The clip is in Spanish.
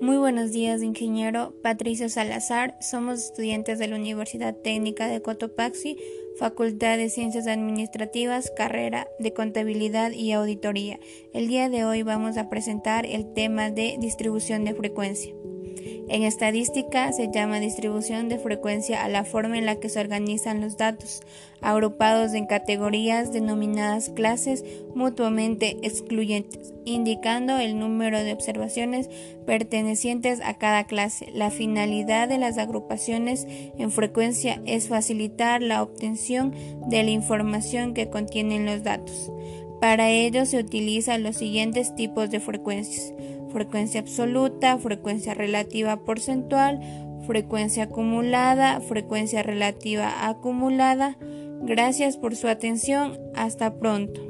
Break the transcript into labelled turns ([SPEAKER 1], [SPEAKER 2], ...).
[SPEAKER 1] Muy buenos días, ingeniero Patricio Salazar. Somos estudiantes de la Universidad Técnica de Cotopaxi, Facultad de Ciencias Administrativas, carrera de Contabilidad y Auditoría. El día de hoy vamos a presentar el tema de distribución de frecuencia. En estadística se llama distribución de frecuencia a la forma en la que se organizan los datos, agrupados en categorías denominadas clases mutuamente excluyentes, indicando el número de observaciones pertenecientes a cada clase. La finalidad de las agrupaciones en frecuencia es facilitar la obtención de la información que contienen los datos. Para ello se utilizan los siguientes tipos de frecuencias frecuencia absoluta, frecuencia relativa porcentual, frecuencia acumulada, frecuencia relativa acumulada. Gracias por su atención. Hasta pronto.